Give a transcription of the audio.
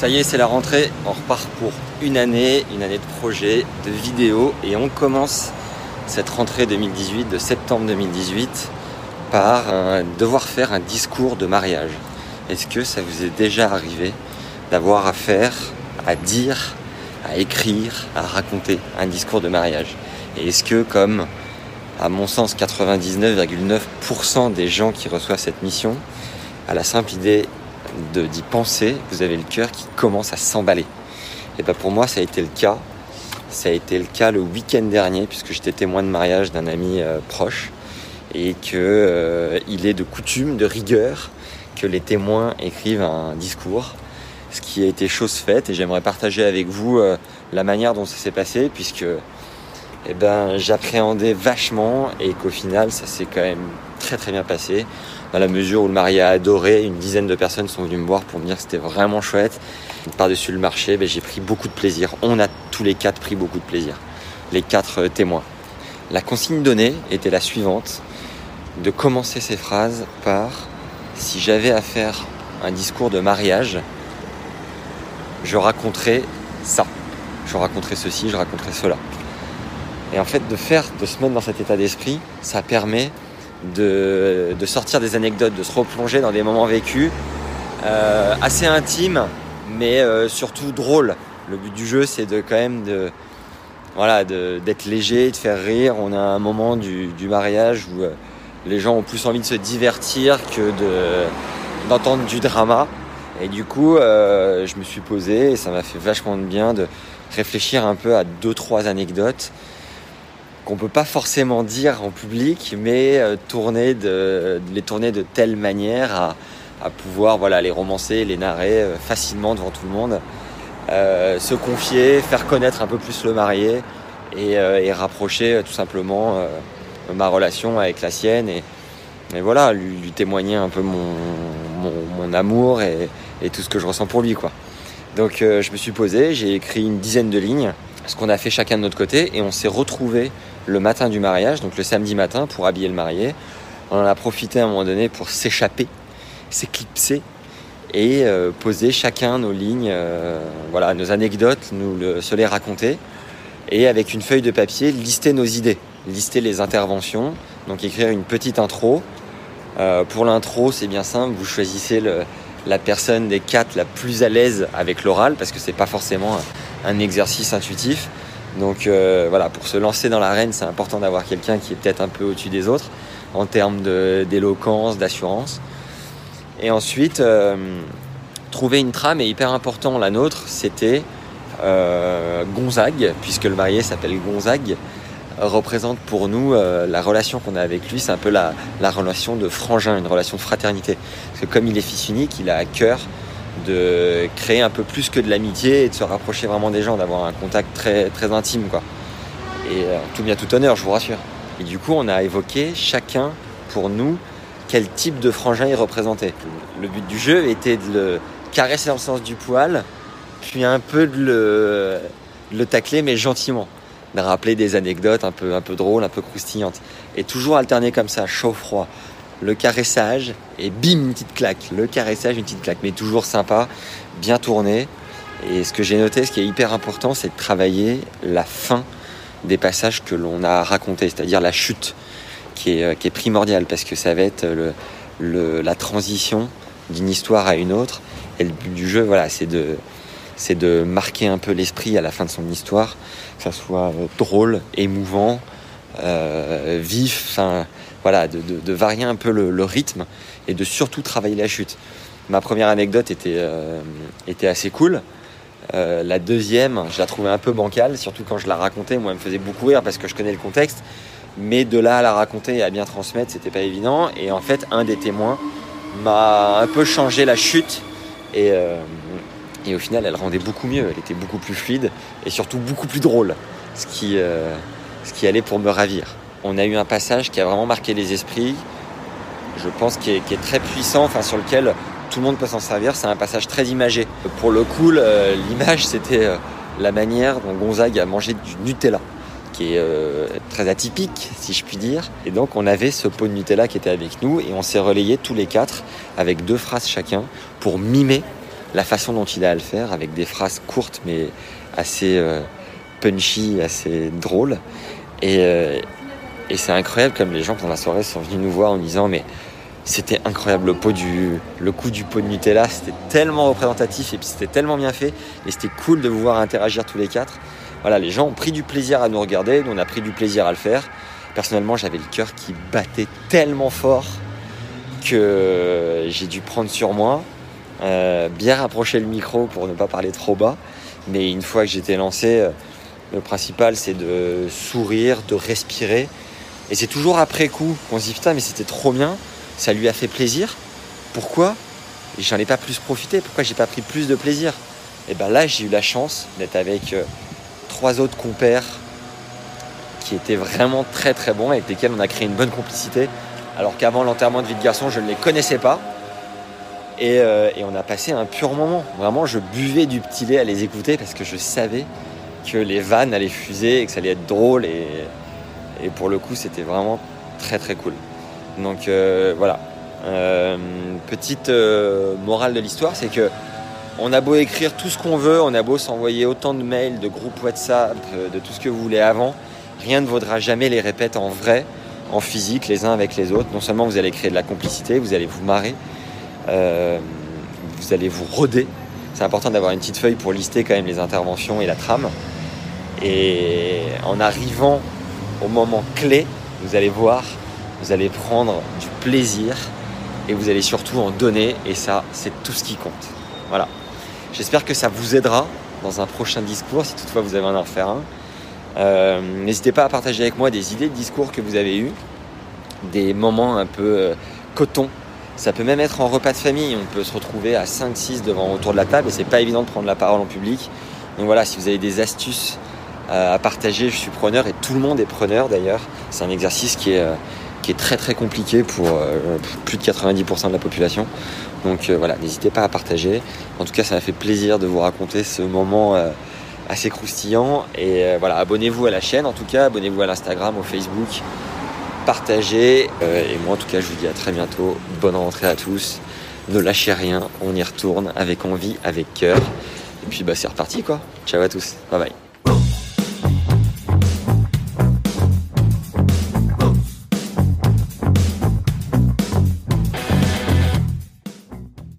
Ça y est, c'est la rentrée. On repart pour une année, une année de projet, de vidéos. Et on commence cette rentrée 2018, de septembre 2018, par devoir faire un discours de mariage. Est-ce que ça vous est déjà arrivé d'avoir à faire, à dire, à écrire, à raconter un discours de mariage? Et est-ce que, comme à mon sens 99,9% des gens qui reçoivent cette mission, à la simple idée d'y penser, vous avez le cœur qui commence à s'emballer. Et bien pour moi, ça a été le cas. Ça a été le cas le week-end dernier, puisque j'étais témoin de mariage d'un ami euh, proche, et qu'il euh, est de coutume, de rigueur, que les témoins écrivent un discours, ce qui a été chose faite, et j'aimerais partager avec vous euh, la manière dont ça s'est passé, puisque eh ben, j'appréhendais vachement, et qu'au final, ça s'est quand même très très bien passé dans la mesure où le marié a adoré. Une dizaine de personnes sont venues me voir pour me dire que c'était vraiment chouette. Par-dessus le marché, ben, j'ai pris beaucoup de plaisir. On a tous les quatre pris beaucoup de plaisir, les quatre euh, témoins. La consigne donnée était la suivante, de commencer ces phrases par si j'avais à faire un discours de mariage, je raconterais ça. Je raconterais ceci, je raconterais cela. Et en fait, de faire, de se mettre dans cet état d'esprit, ça permet de, sortir des anecdotes, de se replonger dans des moments vécus, euh, assez intimes, mais euh, surtout drôles. Le but du jeu, c'est de quand même de, voilà, d'être léger, de faire rire. On a un moment du, mariage où euh, les gens ont plus envie de se divertir que de, d'entendre du drama. Et du coup, je me suis posé et ça m'a fait vachement de bien de réfléchir un peu à deux trois anecdotes qu'on peut pas forcément dire en public, mais euh, tourner de, les tourner de telle manière à, pouvoir voilà, les romancer, les narrer euh, facilement devant tout le monde, euh, se confier, faire connaître un peu plus le marié et, rapprocher tout simplement ma relation avec la sienne et, voilà, lui, témoigner un peu mon, amour et, tout ce que je ressens pour lui. Quoi. Donc je me suis posé, j'ai écrit une dizaine de lignes, ce qu'on a fait chacun de notre côté, et on s'est retrouvés le matin du mariage, donc le samedi matin, pour habiller le marié. On en a profité à un moment donné pour s'échapper, s'éclipser et euh, poser chacun nos lignes, euh, voilà, nos anecdotes, nous se les raconter. Et avec une feuille de papier, lister nos idées, lister les interventions, donc écrire une petite intro. Euh, pour l'intro, c'est bien simple, vous choisissez la personne des quatre la plus à l'aise avec l'oral, parce que c'est pas forcément un exercice intuitif. Donc euh, voilà, pour se lancer dans l'arène, c'est important d'avoir quelqu'un qui est peut-être un peu au-dessus des autres en termes d'éloquence, d'assurance. Et ensuite, euh, trouver une trame est hyper important. La nôtre, c'était euh, Gonzague, puisque le marié s'appelle Gonzague, représente pour nous la relation qu'on a avec lui, c'est un peu la, la relation de frangin, une relation de fraternité. Parce que comme il est fils unique, il a à cœur de créer un peu plus que de l'amitié et de se rapprocher vraiment des gens, d'avoir un contact très, très intime. Quoi. Et euh, tout bien tout honneur, je vous rassure. Et du coup, on a évoqué chacun pour nous quel type de frangin il représentait. Le but du jeu était de le caresser dans le sens du poil, puis un peu de le, le tacler, mais gentiment. De rappeler des anecdotes un peu, un peu drôles, un peu croustillantes. Et toujours alterner comme ça, chaud-froid le caressage et bim, une petite claque. Le caressage, une petite claque, mais toujours sympa, bien tourné. Et ce que j'ai noté, ce qui est hyper important, c'est de travailler la fin des passages que l'on a racontés, c'est-à-dire la chute, qui est, euh, primordiale, parce que ça va être le, la transition d'une histoire à une autre. Et le but du jeu, voilà, c'est de, marquer un peu l'esprit à la fin de son histoire, que ça soit euh, drôle, émouvant, euh, vif, voilà, de, varier un peu le, rythme et de surtout travailler la chute. Ma première anecdote était, euh, assez cool. Euh, la deuxième, je la trouvais un peu bancale, surtout quand je la racontais. Moi, elle me faisait beaucoup rire parce que je connais le contexte. Mais de là à la raconter et à bien transmettre, c'était pas évident. Et en fait, un des témoins m'a un peu changé la chute. Et, euh, au final, elle rendait beaucoup mieux. Elle était beaucoup plus fluide et surtout beaucoup plus drôle. Ce qui allait pour me ravir on a eu un passage qui a vraiment marqué les esprits, je pense qui est, très puissant, enfin sur lequel tout le monde peut s'en servir. C'est un passage très imagé. Pour le coup, l'image, c'était euh, la manière dont Gonzague a mangé du Nutella, qui est euh, très atypique, si je puis dire. Et donc, on avait ce pot de Nutella qui était avec nous et on s'est relayé tous les quatre avec deux phrases chacun pour mimer la façon dont il a à le faire, avec des phrases courtes mais assez euh, punchy, assez drôles. Et, et c'est incroyable comme les gens pendant la soirée sont venus nous voir en disant mais c'était incroyable le pot du coup du pot de Nutella c'était tellement représentatif et puis c'était tellement bien fait et c'était cool de vous voir interagir tous les quatre. Voilà les gens ont pris du plaisir à nous regarder nous on a pris du plaisir à le faire. Personnellement j'avais le cœur qui battait tellement fort que j'ai dû prendre sur moi euh, bien rapprocher le micro pour ne pas parler trop bas. Mais une fois que j'étais lancé euh, le principal c'est de sourire de respirer et c'est toujours après coup qu'on se dit putain mais c'était trop bien ça lui a fait plaisir. Pourquoi J'en ai pas plus profité? Pourquoi j'ai pas pris plus de plaisir? Et ben là, j'ai eu la chance d'être avec euh, trois autres compères qui étaient vraiment très très bons, avec lesquels on a créé une bonne complicité. Alors qu'avant l'enterrement de vie de garçon, je ne les connaissais pas. Et, euh, et, on a passé un pur moment. Vraiment, je buvais du petit lait à les écouter parce que je savais que les vannes allaient fuser et que ça allait être drôle. Et, et pour le coup, c'était vraiment très très cool. Donc euh, voilà. Euh, petite euh, morale de l'histoire, c'est que on a beau écrire tout ce qu'on veut, on a beau s'envoyer autant de mails, de groupes WhatsApp, de tout ce que vous voulez avant, rien ne vaudra jamais les répètes en vrai, en physique, les uns avec les autres. Non seulement vous allez créer de la complicité, vous allez vous marrer, vous allez vous roder. C'est important d'avoir une petite feuille pour lister quand même les interventions et la trame. Et en arrivant au moment clé, vous allez voir vous allez prendre du plaisir et vous allez surtout en donner et ça c'est tout ce qui compte. Voilà. J'espère que ça vous aidera dans un prochain discours si toutefois vous avez envie d'en faire un. Euh, n'hésitez pas à partager avec moi des idées de discours que vous avez eus, des moments un peu euh, coton. Ça peut même être en repas de famille, on peut se retrouver à 5-6 devant autour de la table et c'est pas évident de prendre la parole en public. Donc voilà, si vous avez des astuces à partager, je suis preneur et tout le monde est preneur d'ailleurs. C'est un exercice qui est qui est très très compliqué pour euh, plus de 90% de la population. Donc euh, voilà, n'hésitez pas à partager. En tout cas, ça m'a fait plaisir de vous raconter ce moment euh, assez croustillant. Et voilà, abonnez-vous à la chaîne en tout cas, abonnez-vous à l'Instagram, au Facebook, partagez. et moi en tout cas, je vous dis à très bientôt. Bonne rentrée à tous. Ne lâchez rien, on y retourne avec envie, avec cœur. Et puis bah c'est reparti quoi. Ciao à tous. Bye bye.